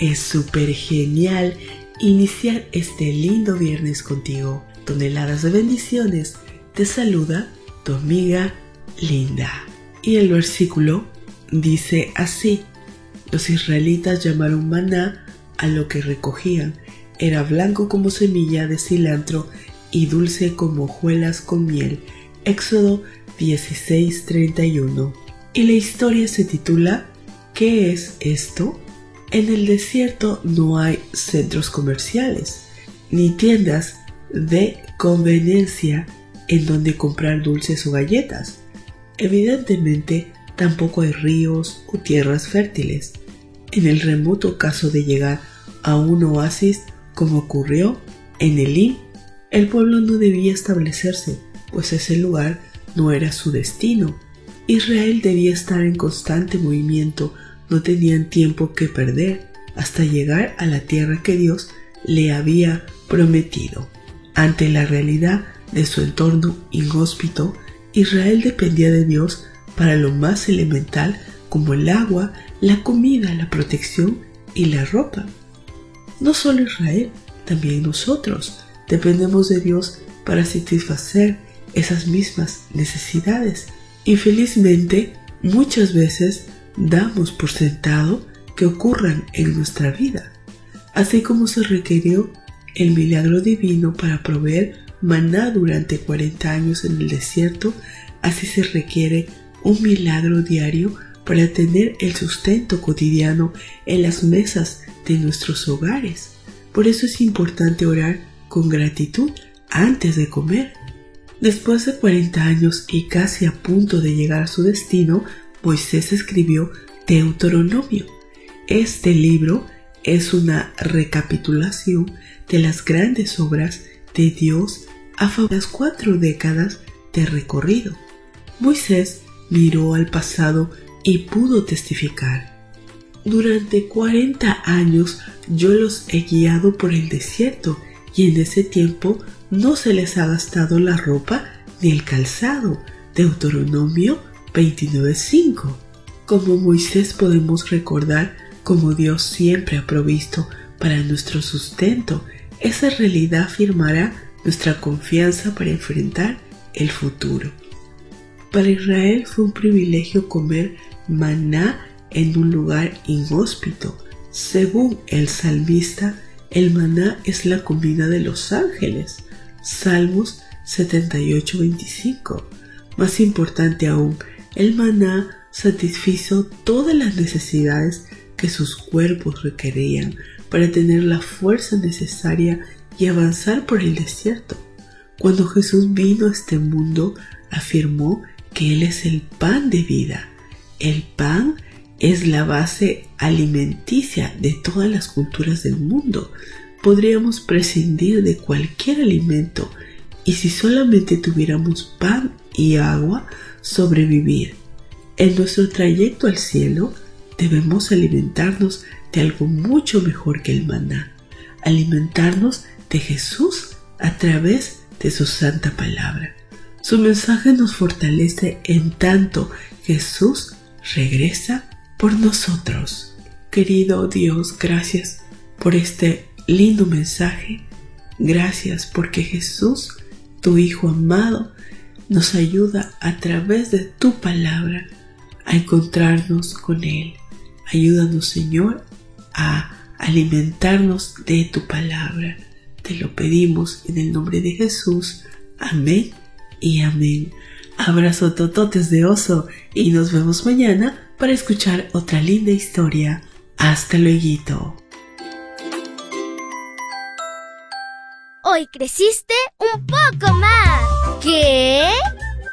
Es súper genial iniciar este lindo viernes contigo. Toneladas de bendiciones. Te saluda tu amiga Linda. Y el versículo dice así. Los israelitas llamaron maná a lo que recogían. Era blanco como semilla de cilantro y dulce como hojuelas con miel. Éxodo 16:31. Y la historia se titula ¿Qué es esto? En el desierto no hay centros comerciales ni tiendas de conveniencia en donde comprar dulces o galletas. Evidentemente, tampoco hay ríos o tierras fértiles. En el remoto caso de llegar a un oasis como ocurrió en Elim, el pueblo no debía establecerse, pues ese lugar no era su destino. Israel debía estar en constante movimiento, no tenían tiempo que perder hasta llegar a la tierra que Dios le había prometido. Ante la realidad de su entorno inhóspito, Israel dependía de Dios para lo más elemental como el agua, la comida, la protección y la ropa. No solo Israel, también nosotros dependemos de Dios para satisfacer esas mismas necesidades. Infelizmente, muchas veces damos por sentado que ocurran en nuestra vida, así como se requirió el milagro divino para proveer maná durante 40 años en el desierto, así se requiere un milagro diario para tener el sustento cotidiano en las mesas de nuestros hogares. Por eso es importante orar con gratitud antes de comer. Después de 40 años y casi a punto de llegar a su destino, Moisés escribió Deuteronomio. Este libro es una recapitulación de las grandes obras de Dios a favor de las cuatro décadas de recorrido. Moisés miró al pasado y pudo testificar. Durante 40 años yo los he guiado por el desierto y en ese tiempo no se les ha gastado la ropa ni el calzado. Deuteronomio 29.5. Como Moisés podemos recordar cómo Dios siempre ha provisto para nuestro sustento. Esa realidad afirmará nuestra confianza para enfrentar el futuro. Para Israel fue un privilegio comer maná en un lugar inhóspito. Según el salmista, el maná es la comida de los ángeles. Salmos 78:25. Más importante aún, el maná satisfizo todas las necesidades que sus cuerpos requerían para tener la fuerza necesaria y avanzar por el desierto. Cuando Jesús vino a este mundo, afirmó que Él es el pan de vida. El pan es la base alimenticia de todas las culturas del mundo. Podríamos prescindir de cualquier alimento y si solamente tuviéramos pan y agua, sobrevivir. En nuestro trayecto al cielo debemos alimentarnos de algo mucho mejor que el maná, alimentarnos de Jesús a través de su santa palabra. Su mensaje nos fortalece en tanto Jesús regresa por nosotros. Querido Dios, gracias por este lindo mensaje. Gracias porque Jesús, tu Hijo amado, nos ayuda a través de tu palabra a encontrarnos con Él. Ayúdanos, Señor, a alimentarnos de tu palabra. Te lo pedimos en el nombre de Jesús. Amén y amén. Abrazo tototes de oso y nos vemos mañana para escuchar otra linda historia. Hasta luego. Hoy creciste un poco.